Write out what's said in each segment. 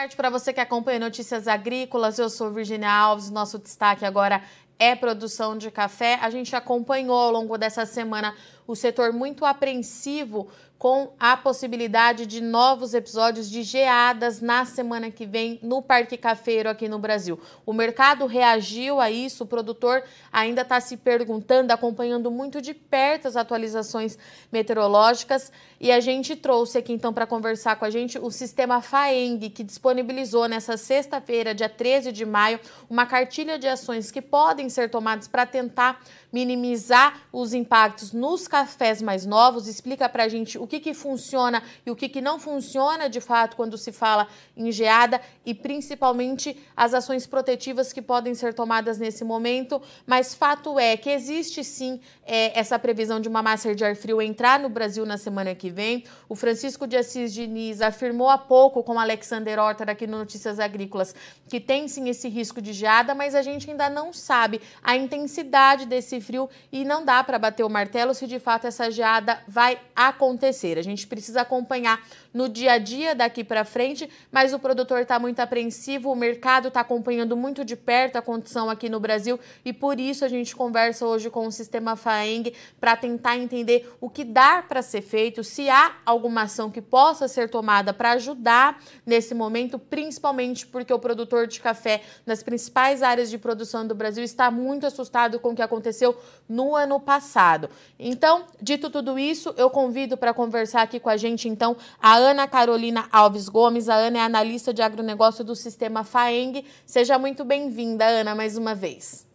tarde para você que acompanha Notícias Agrícolas. Eu sou Virginia Alves. Nosso destaque agora é produção de café. A gente acompanhou ao longo dessa semana o setor muito apreensivo com a possibilidade de novos episódios de geadas na semana que vem no Parque Cafeiro aqui no Brasil. O mercado reagiu a isso, o produtor ainda está se perguntando, acompanhando muito de perto as atualizações meteorológicas e a gente trouxe aqui então para conversar com a gente o sistema FAENG, que disponibilizou nessa sexta-feira, dia 13 de maio, uma cartilha de ações que podem ser tomadas para tentar minimizar os impactos nos cafés mais novos. Explica para a gente o que, que funciona e o que, que não funciona de fato quando se fala em geada e principalmente as ações protetivas que podem ser tomadas nesse momento. Mas fato é que existe sim é, essa previsão de uma massa de ar frio entrar no Brasil na semana que vem. O Francisco de Assis Diniz afirmou há pouco com o Alexander Horter aqui no Notícias Agrícolas que tem sim esse risco de geada, mas a gente ainda não sabe a intensidade desse frio e não dá para bater o martelo se de fato essa geada vai acontecer. A gente precisa acompanhar no dia a dia daqui para frente, mas o produtor está muito apreensivo, o mercado está acompanhando muito de perto a condição aqui no Brasil e por isso a gente conversa hoje com o sistema FAENG para tentar entender o que dá para ser feito, se há alguma ação que possa ser tomada para ajudar nesse momento, principalmente porque o produtor de café nas principais áreas de produção do Brasil está muito assustado com o que aconteceu no ano passado. Então, dito tudo isso, eu convido para conversar aqui com a gente então a Ana Carolina Alves Gomes. A Ana é analista de agronegócio do sistema FAENG. Seja muito bem-vinda, Ana, mais uma vez.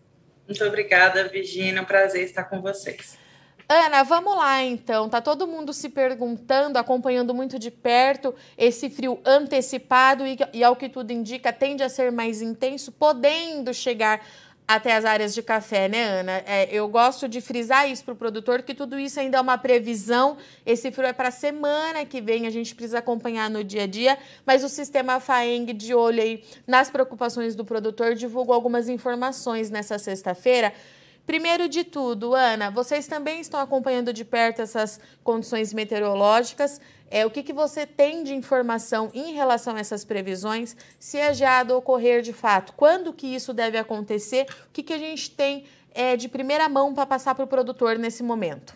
Muito obrigada, Virginia. Um prazer estar com vocês. Ana, vamos lá então. Tá todo mundo se perguntando, acompanhando muito de perto esse frio antecipado e, e ao que tudo indica, tende a ser mais intenso, podendo chegar até as áreas de café, né, Ana? É, eu gosto de frisar isso para o produtor, que tudo isso ainda é uma previsão. Esse frio é para a semana que vem, a gente precisa acompanhar no dia a dia. Mas o sistema FAENG, de olho aí nas preocupações do produtor, divulgou algumas informações nessa sexta-feira. Primeiro de tudo, Ana, vocês também estão acompanhando de perto essas condições meteorológicas. É, o que, que você tem de informação em relação a essas previsões? Se a geada ocorrer de fato, quando que isso deve acontecer? O que, que a gente tem é, de primeira mão para passar para o produtor nesse momento?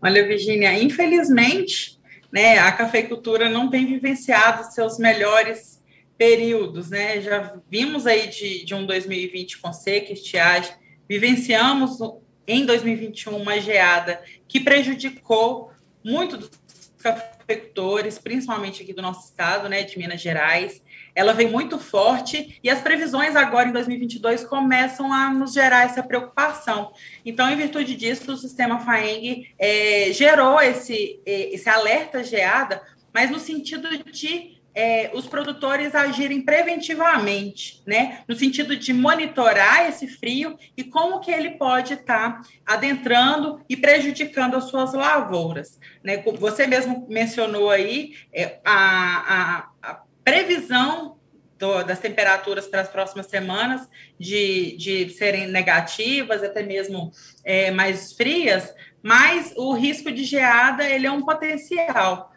Olha, Virginia, infelizmente, né, a cafeicultura não tem vivenciado seus melhores períodos, né? Já vimos aí de, de um 2020 com seca, estiagem, vivenciamos em 2021 uma geada que prejudicou muito dos cafeicultores, principalmente aqui do nosso estado, né, de Minas Gerais. Ela vem muito forte e as previsões agora em 2022 começam a nos gerar essa preocupação. Então, em virtude disso, o sistema FAENG é, gerou esse, é, esse alerta geada, mas no sentido de é, os produtores agirem preventivamente, né, no sentido de monitorar esse frio e como que ele pode estar tá adentrando e prejudicando as suas lavouras. Né? Você mesmo mencionou aí é, a, a, a previsão do, das temperaturas para as próximas semanas de, de serem negativas, até mesmo é, mais frias, mas o risco de geada ele é um potencial,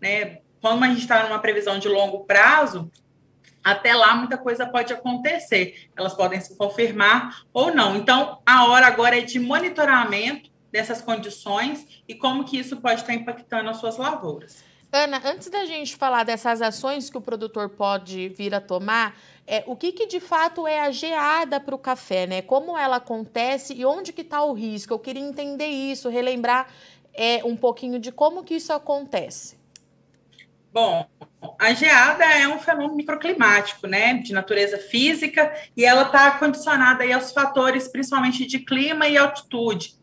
né? Quando a gente está numa previsão de longo prazo, até lá muita coisa pode acontecer. Elas podem se confirmar ou não. Então, a hora agora é de monitoramento dessas condições e como que isso pode estar impactando as suas lavouras. Ana, antes da gente falar dessas ações que o produtor pode vir a tomar, é, o que, que de fato é a geada para o café, né? Como ela acontece e onde que está o risco? Eu queria entender isso, relembrar é, um pouquinho de como que isso acontece. Bom, a geada é um fenômeno microclimático, né, de natureza física, e ela está condicionada aí aos fatores, principalmente de clima e altitude.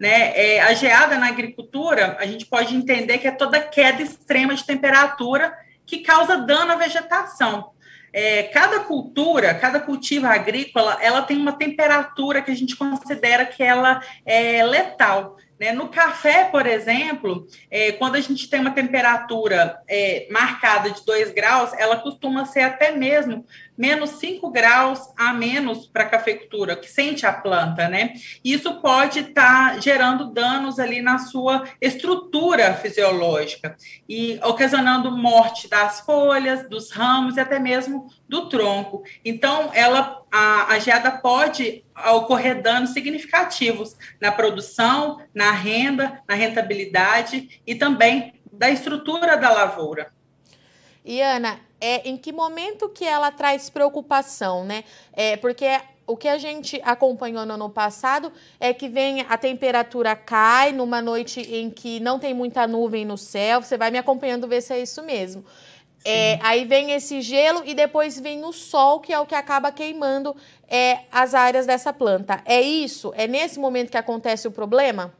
Né? É, a geada na agricultura, a gente pode entender que é toda queda extrema de temperatura que causa dano à vegetação. É, cada cultura, cada cultivo agrícola, ela tem uma temperatura que a gente considera que ela é letal. Né? No café, por exemplo, é, quando a gente tem uma temperatura é, marcada de 2 graus, ela costuma ser até mesmo menos 5 graus a menos para a cafeicultura, que sente a planta, né? Isso pode estar tá gerando danos ali na sua estrutura fisiológica e ocasionando morte das folhas, dos ramos e até mesmo do tronco. Então, ela a, a geada pode ocorrer danos significativos na produção, na renda, na rentabilidade e também da estrutura da lavoura. E Ana, é, em que momento que ela traz preocupação, né? É, porque o que a gente acompanhou no ano passado é que vem a temperatura cai numa noite em que não tem muita nuvem no céu. Você vai me acompanhando ver se é isso mesmo. É, aí vem esse gelo e depois vem o sol, que é o que acaba queimando é, as áreas dessa planta. É isso? É nesse momento que acontece o problema?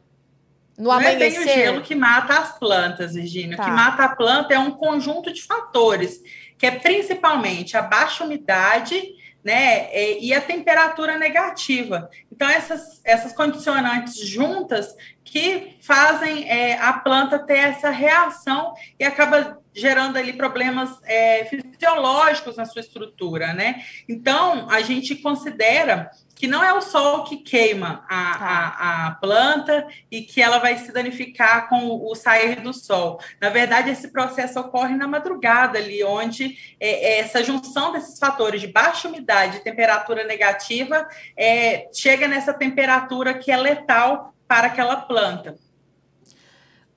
No Não amanhecer? é bem o gelo que mata as plantas, Virginia. Tá. O que mata a planta é um conjunto de fatores, que é principalmente a baixa umidade né, e a temperatura negativa. Então, essas, essas condicionantes juntas que fazem é, a planta ter essa reação e acaba gerando ali problemas é, fisiológicos na sua estrutura, né? Então, a gente considera que não é o sol que queima a, tá. a, a, planta e que ela vai se danificar com o, sair do sol. Na verdade, esse processo ocorre na madrugada ali, onde é, é, essa junção desses fatores de baixa umidade e temperatura negativa é, chega nessa temperatura que é letal para aquela planta.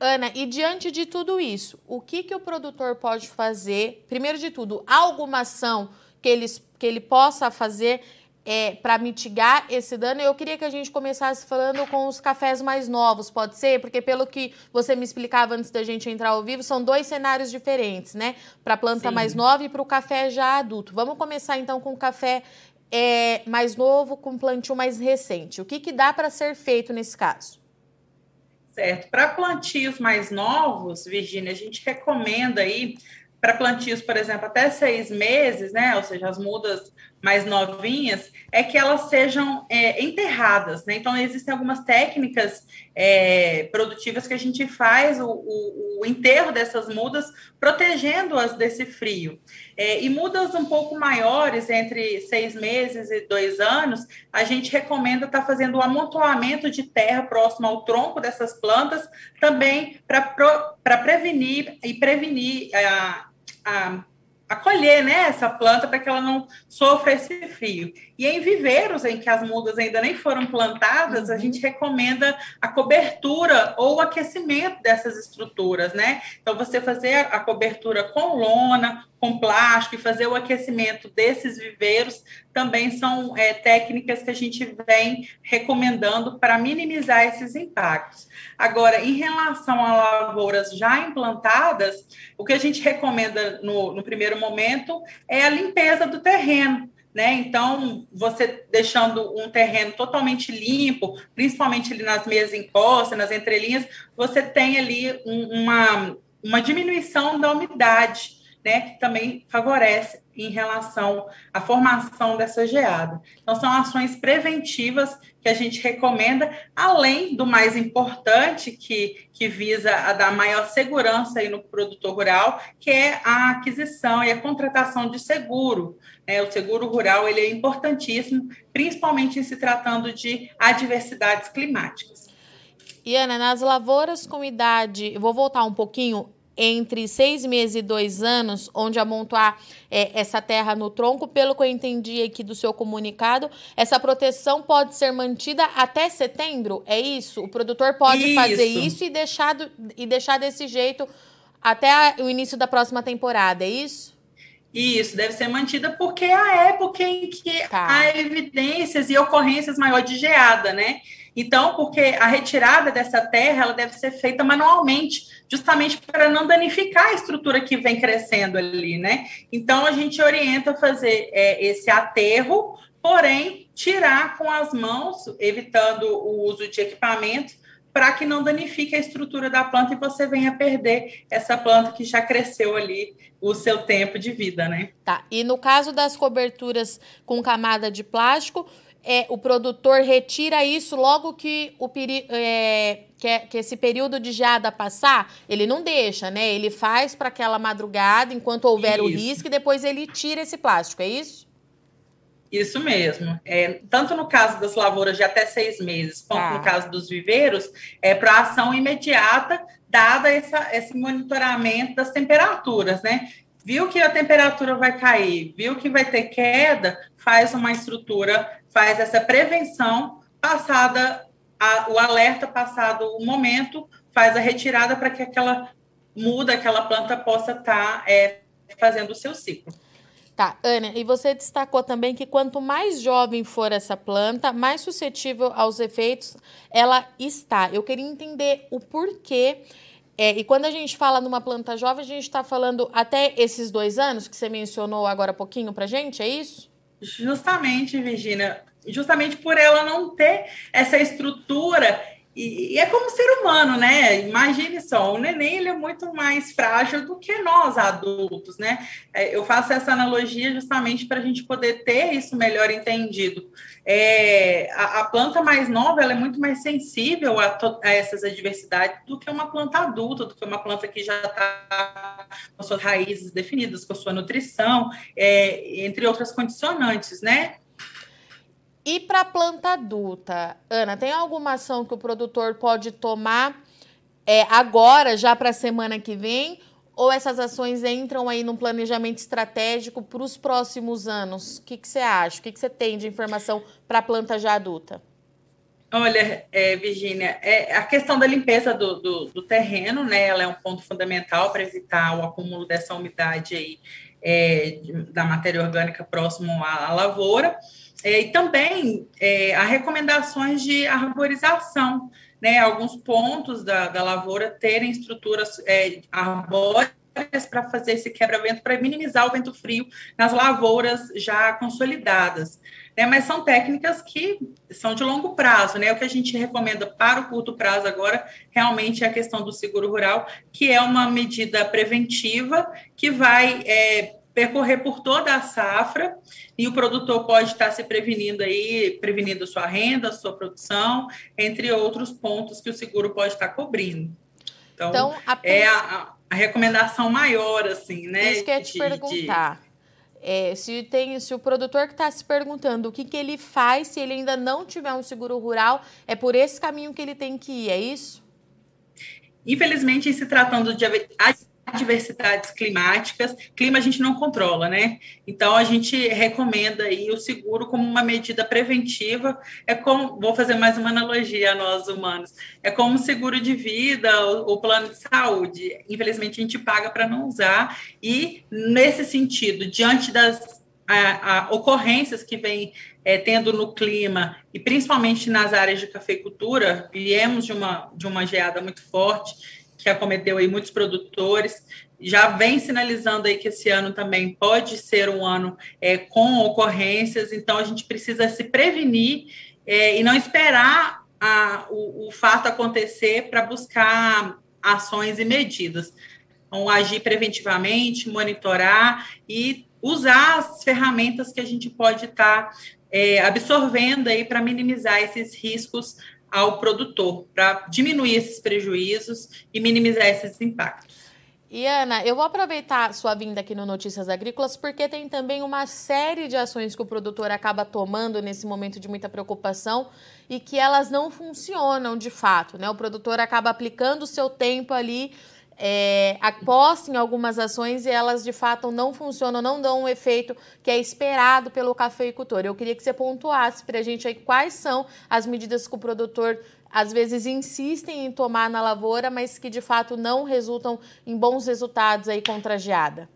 Ana, e diante de tudo isso, o que, que o produtor pode fazer? Primeiro de tudo, alguma ação que, eles, que ele possa fazer é, para mitigar esse dano? Eu queria que a gente começasse falando com os cafés mais novos, pode ser? Porque pelo que você me explicava antes da gente entrar ao vivo, são dois cenários diferentes, né? Para a planta Sim. mais nova e para o café já adulto. Vamos começar então com o café é, mais novo, com plantio mais recente. O que, que dá para ser feito nesse caso? Certo. Para plantios mais novos, Virginia, a gente recomenda aí para plantios, por exemplo, até seis meses, né? Ou seja, as mudas mais novinhas, é que elas sejam é, enterradas, né? Então, existem algumas técnicas é, produtivas que a gente faz o, o, o enterro dessas mudas, protegendo-as desse frio. É, e mudas um pouco maiores, entre seis meses e dois anos, a gente recomenda estar tá fazendo o um amontoamento de terra próximo ao tronco dessas plantas, também para prevenir e prevenir a, a acolher né, essa planta para que ela não sofra esse frio. E em viveiros em que as mudas ainda nem foram plantadas, uhum. a gente recomenda a cobertura ou o aquecimento dessas estruturas, né? Então, você fazer a cobertura com lona, com plástico e fazer o aquecimento desses viveiros também são é, técnicas que a gente vem recomendando para minimizar esses impactos. Agora, em relação a lavouras já implantadas, o que a gente recomenda no, no primeiro momento é a limpeza do terreno. Né? Então, você deixando um terreno totalmente limpo, principalmente ali nas meias encostas, nas entrelinhas, você tem ali um, uma, uma diminuição da umidade né, que também favorece em relação à formação dessa geada. Então, são ações preventivas que a gente recomenda, além do mais importante, que, que visa a dar maior segurança aí no produtor rural, que é a aquisição e a contratação de seguro. Né? O seguro rural ele é importantíssimo, principalmente em se tratando de adversidades climáticas. E Ana, nas lavouras com idade, vou voltar um pouquinho, entre seis meses e dois anos, onde amontoar é, essa terra no tronco, pelo que eu entendi aqui do seu comunicado, essa proteção pode ser mantida até setembro? É isso? O produtor pode isso. fazer isso e deixar, do, e deixar desse jeito até o início da próxima temporada, é isso? Isso, deve ser mantida porque é a época em que tá. há evidências e ocorrências maior de geada, né? Então, porque a retirada dessa terra ela deve ser feita manualmente, justamente para não danificar a estrutura que vem crescendo ali, né? Então, a gente orienta fazer é, esse aterro, porém, tirar com as mãos, evitando o uso de equipamentos, para que não danifique a estrutura da planta e você venha perder essa planta que já cresceu ali o seu tempo de vida, né? Tá. E no caso das coberturas com camada de plástico, é, o produtor retira isso logo que, o peri é, que, é, que, esse período de geada passar? Ele não deixa, né? Ele faz para aquela madrugada enquanto houver isso. o risco e depois ele tira esse plástico, é isso? Isso mesmo. É, tanto no caso das lavouras de até seis meses, quanto ah. no caso dos viveiros, é para ação imediata, dada essa, esse monitoramento das temperaturas, né? Viu que a temperatura vai cair, viu que vai ter queda, faz uma estrutura, faz essa prevenção, passada a, o alerta, passado o momento, faz a retirada para que aquela muda, aquela planta possa estar tá, é, fazendo o seu ciclo. Tá, Ana, e você destacou também que quanto mais jovem for essa planta, mais suscetível aos efeitos ela está. Eu queria entender o porquê. É, e quando a gente fala numa planta jovem, a gente está falando até esses dois anos que você mencionou agora há pouquinho para gente, é isso? Justamente, Virginia. Justamente por ela não ter essa estrutura e, e, é como ser humano, né? Imagine só, o neném ele é muito mais frágil do que nós adultos, né? É, eu faço essa analogia justamente para a gente poder ter isso melhor entendido. É, a, a, planta mais nova ela é muito mais sensível a, a, essas adversidades do que uma planta adulta, do que uma planta que já está com suas raízes definidas, com sua nutrição, é, entre outras condicionantes, né? E para planta adulta, Ana, tem alguma ação que o produtor pode tomar é, agora, já para a semana que vem? Ou essas ações entram aí num planejamento estratégico para os próximos anos? O que, que você acha? O que, que você tem de informação para a planta já adulta? Olha, é, Virginia, é, a questão da limpeza do, do, do, terreno, né? Ela é um ponto fundamental para evitar o acúmulo dessa umidade aí é, da matéria orgânica próximo à, à lavoura. É, e também é, há recomendações de arborização, né? Alguns pontos da, da lavoura terem estruturas é, arbóreas para fazer esse quebra-vento, para minimizar o vento frio nas lavouras já consolidadas. Né? Mas são técnicas que são de longo prazo, né? O que a gente recomenda para o curto prazo agora realmente é a questão do seguro rural, que é uma medida preventiva que vai é, percorrer por toda a safra e o produtor pode estar se prevenindo aí, prevenindo sua renda, sua produção, entre outros pontos que o seguro pode estar cobrindo. Então, então a... é a, a, recomendação maior, assim, né? Isso que eu ia te de, perguntar. De... É, se, tem, se o produtor que está se perguntando o que, que ele faz se ele ainda não tiver um seguro rural, é por esse caminho que ele tem que ir, é isso? Infelizmente, se tratando de adversidades climáticas, clima a gente não controla, né? Então a gente recomenda aí o seguro como uma medida preventiva. É como, vou fazer mais uma analogia a nós humanos, é como seguro de vida, o plano de saúde. Infelizmente a gente paga para não usar e nesse sentido, diante das a, a ocorrências que vem é, tendo no clima e principalmente nas áreas de cafeicultura, viemos de uma de uma geada muito forte que acometeu aí muitos produtores, já vem sinalizando aí que esse ano também pode ser um ano é, com ocorrências, então a gente precisa se prevenir é, e não esperar a, o, o fato acontecer para buscar ações e medidas. Então, agir preventivamente, monitorar e usar as ferramentas que a gente pode estar tá, é, absorvendo aí para minimizar esses riscos ao produtor, para diminuir esses prejuízos e minimizar esses impactos. E Ana, eu vou aproveitar sua vinda aqui no Notícias Agrícolas porque tem também uma série de ações que o produtor acaba tomando nesse momento de muita preocupação e que elas não funcionam de fato, né? O produtor acaba aplicando o seu tempo ali é, aposta em algumas ações e elas de fato não funcionam, não dão o um efeito que é esperado pelo cafeicultor. Eu queria que você pontuasse para a gente aí quais são as medidas que o produtor às vezes insistem em tomar na lavoura, mas que de fato não resultam em bons resultados aí contra a geada.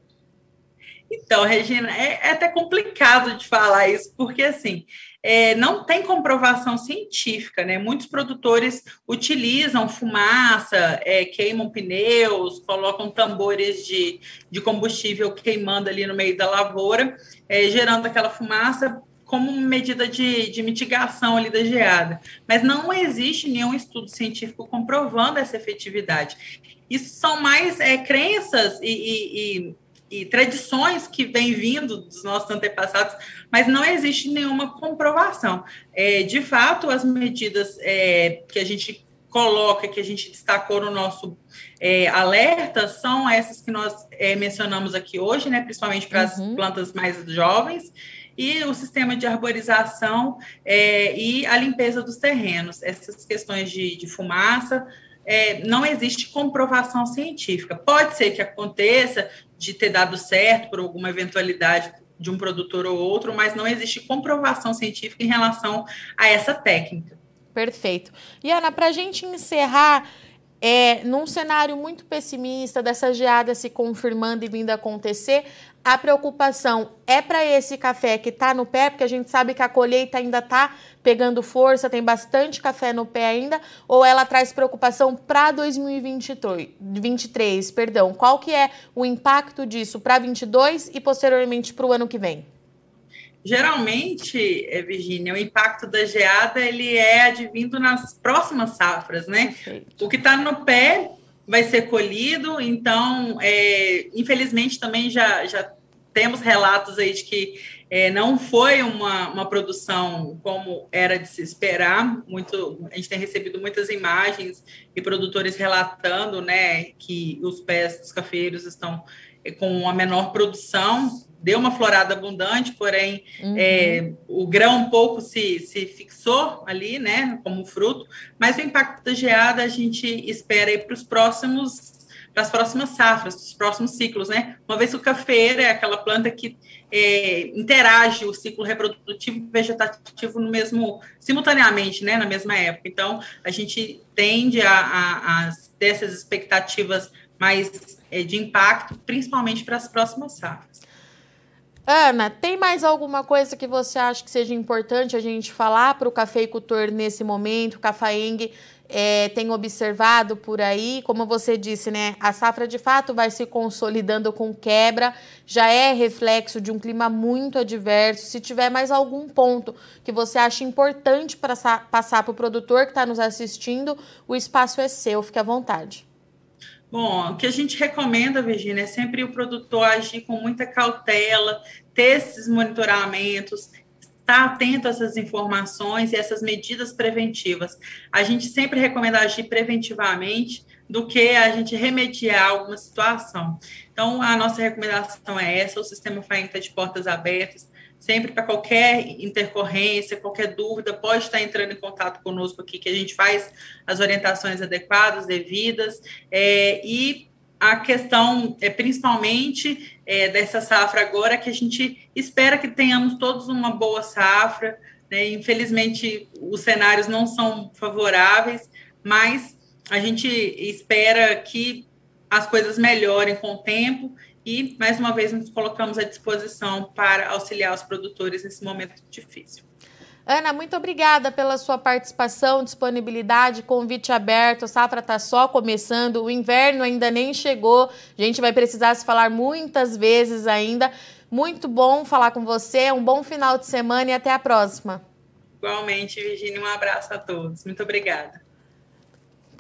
Então, Regina, é, é até complicado de falar isso, porque assim, é, não tem comprovação científica, né? Muitos produtores utilizam fumaça, é, queimam pneus, colocam tambores de, de combustível queimando ali no meio da lavoura, é, gerando aquela fumaça como medida de, de mitigação ali da geada. Mas não existe nenhum estudo científico comprovando essa efetividade. Isso são mais é, crenças e, e, e e tradições que vêm vindo dos nossos antepassados, mas não existe nenhuma comprovação. É, de fato, as medidas é, que a gente coloca, que a gente destacou no nosso é, alerta, são essas que nós é, mencionamos aqui hoje, né, principalmente para as uhum. plantas mais jovens, e o sistema de arborização é, e a limpeza dos terrenos. Essas questões de, de fumaça, é, não existe comprovação científica. Pode ser que aconteça de ter dado certo por alguma eventualidade de um produtor ou outro, mas não existe comprovação científica em relação a essa técnica. Perfeito. E Ana, para a gente encerrar, é, num cenário muito pessimista, dessa geada se confirmando e vindo acontecer, a preocupação é para esse café que está no pé, porque a gente sabe que a colheita ainda está pegando força, tem bastante café no pé ainda, ou ela traz preocupação para 2023, perdão. Qual que é o impacto disso para 22 e posteriormente para o ano que vem? Geralmente, eh, Virginia, o impacto da geada ele é advindo nas próximas safras, né? Perfeito. O que está no pé vai ser colhido, então, é, infelizmente, também já, já temos relatos aí de que é, não foi uma, uma produção como era de se esperar. Muito, a gente tem recebido muitas imagens e produtores relatando né, que os pés dos cafeiros estão com uma menor produção. Deu uma florada abundante, porém uhum. é, o grão um pouco se, se fixou ali, né, como fruto. Mas o impacto da geada a gente espera para os próximos para as próximas safras, os próximos ciclos, né? Uma vez que o cafeiro é aquela planta que é, interage o ciclo reprodutivo e vegetativo no mesmo, simultaneamente, né? Na mesma época. Então, a gente tende a, a, a ter essas expectativas mais é, de impacto, principalmente para as próximas safras. Ana, tem mais alguma coisa que você acha que seja importante a gente falar para o cafeicultor nesse momento? O Cafaeng é, tem observado por aí, como você disse, né? A safra de fato vai se consolidando com quebra, já é reflexo de um clima muito adverso. Se tiver mais algum ponto que você acha importante para passar para o produtor que está nos assistindo, o espaço é seu, fique à vontade. Bom, o que a gente recomenda, Virginia, é sempre o produtor agir com muita cautela, ter esses monitoramentos, estar atento a essas informações e essas medidas preventivas. A gente sempre recomenda agir preventivamente do que a gente remediar alguma situação. Então, a nossa recomendação é essa: o sistema está de portas abertas sempre para qualquer intercorrência, qualquer dúvida, pode estar entrando em contato conosco aqui, que a gente faz as orientações adequadas, devidas, é, e a questão é principalmente é, dessa safra agora, que a gente espera que tenhamos todos uma boa safra, né? infelizmente os cenários não são favoráveis, mas a gente espera que as coisas melhorem com o tempo e, mais uma vez, nos colocamos à disposição para auxiliar os produtores nesse momento difícil. Ana, muito obrigada pela sua participação, disponibilidade, convite aberto. A safra está só começando, o inverno ainda nem chegou. A gente vai precisar se falar muitas vezes ainda. Muito bom falar com você, um bom final de semana e até a próxima. Igualmente, Virginia, um abraço a todos. Muito obrigada.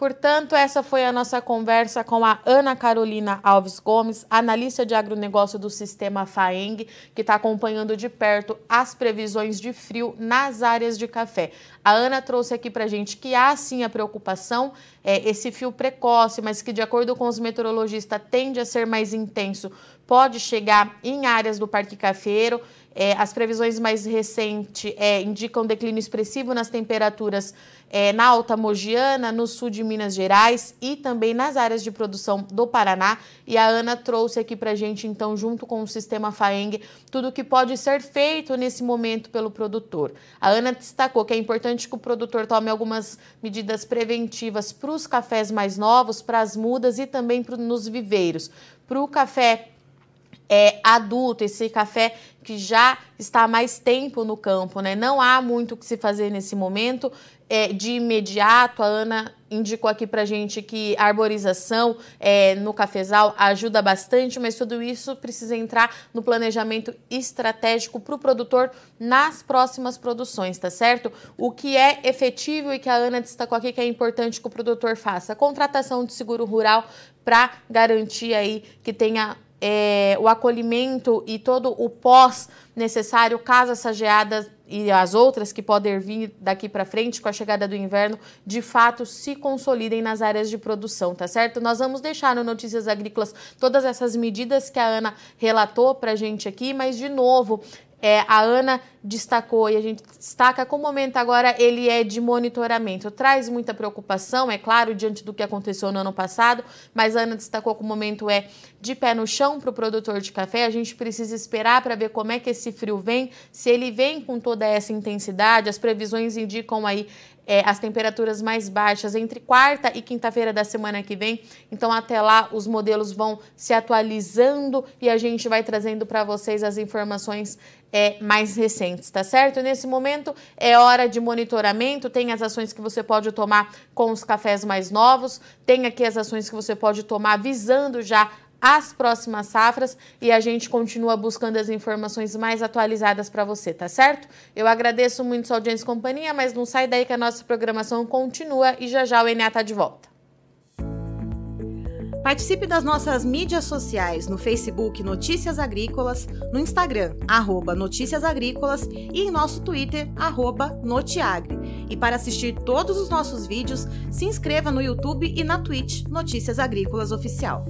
Portanto, essa foi a nossa conversa com a Ana Carolina Alves Gomes, analista de agronegócio do sistema FAENG, que está acompanhando de perto as previsões de frio nas áreas de café. A Ana trouxe aqui para a gente que há sim a preocupação, é, esse fio precoce, mas que, de acordo com os meteorologistas, tende a ser mais intenso, pode chegar em áreas do Parque Cafeiro. É, as previsões mais recentes é, indicam declínio expressivo nas temperaturas é, na Alta Mogiana, no sul de Minas Gerais e também nas áreas de produção do Paraná. E a Ana trouxe aqui para a gente, então, junto com o sistema FAENG, tudo o que pode ser feito nesse momento pelo produtor. A Ana destacou que é importante que o produtor tome algumas medidas preventivas para os cafés mais novos, para as mudas e também pro, nos viveiros. Para o café é, adulto, esse café que já está há mais tempo no campo, né? Não há muito o que se fazer nesse momento. É, de imediato, a Ana indicou aqui para gente que a arborização é, no cafezal ajuda bastante, mas tudo isso precisa entrar no planejamento estratégico para o produtor nas próximas produções, tá certo? O que é efetivo e que a Ana destacou aqui que é importante que o produtor faça: contratação de seguro rural para garantir aí que tenha é, o acolhimento e todo o pós necessário caso essa geada e as outras que podem vir daqui para frente com a chegada do inverno, de fato se consolidem nas áreas de produção, tá certo? Nós vamos deixar no Notícias Agrícolas todas essas medidas que a Ana relatou para a gente aqui, mas de novo, é, a Ana destacou e a gente destaca que o momento agora ele é de monitoramento. Traz muita preocupação, é claro, diante do que aconteceu no ano passado, mas a Ana destacou que o momento é de pé no chão para o produtor de café. A gente precisa esperar para ver como é que esse frio vem, se ele vem com toda essa intensidade. As previsões indicam aí é, as temperaturas mais baixas entre quarta e quinta-feira da semana que vem. Então, até lá, os modelos vão se atualizando e a gente vai trazendo para vocês as informações é, mais recentes, tá certo? Nesse momento é hora de monitoramento, tem as ações que você pode tomar com os cafés mais novos, tem aqui as ações que você pode tomar visando já as próximas safras e a gente continua buscando as informações mais atualizadas para você, tá certo? Eu agradeço muito sua audiência e companhia, mas não sai daí que a nossa programação continua e já já o ENA tá de volta. Participe das nossas mídias sociais no Facebook Notícias Agrícolas, no Instagram, arroba Notícias Agrícolas e em nosso Twitter, arroba Notiagre. E para assistir todos os nossos vídeos, se inscreva no YouTube e na Twitch Notícias Agrícolas Oficial.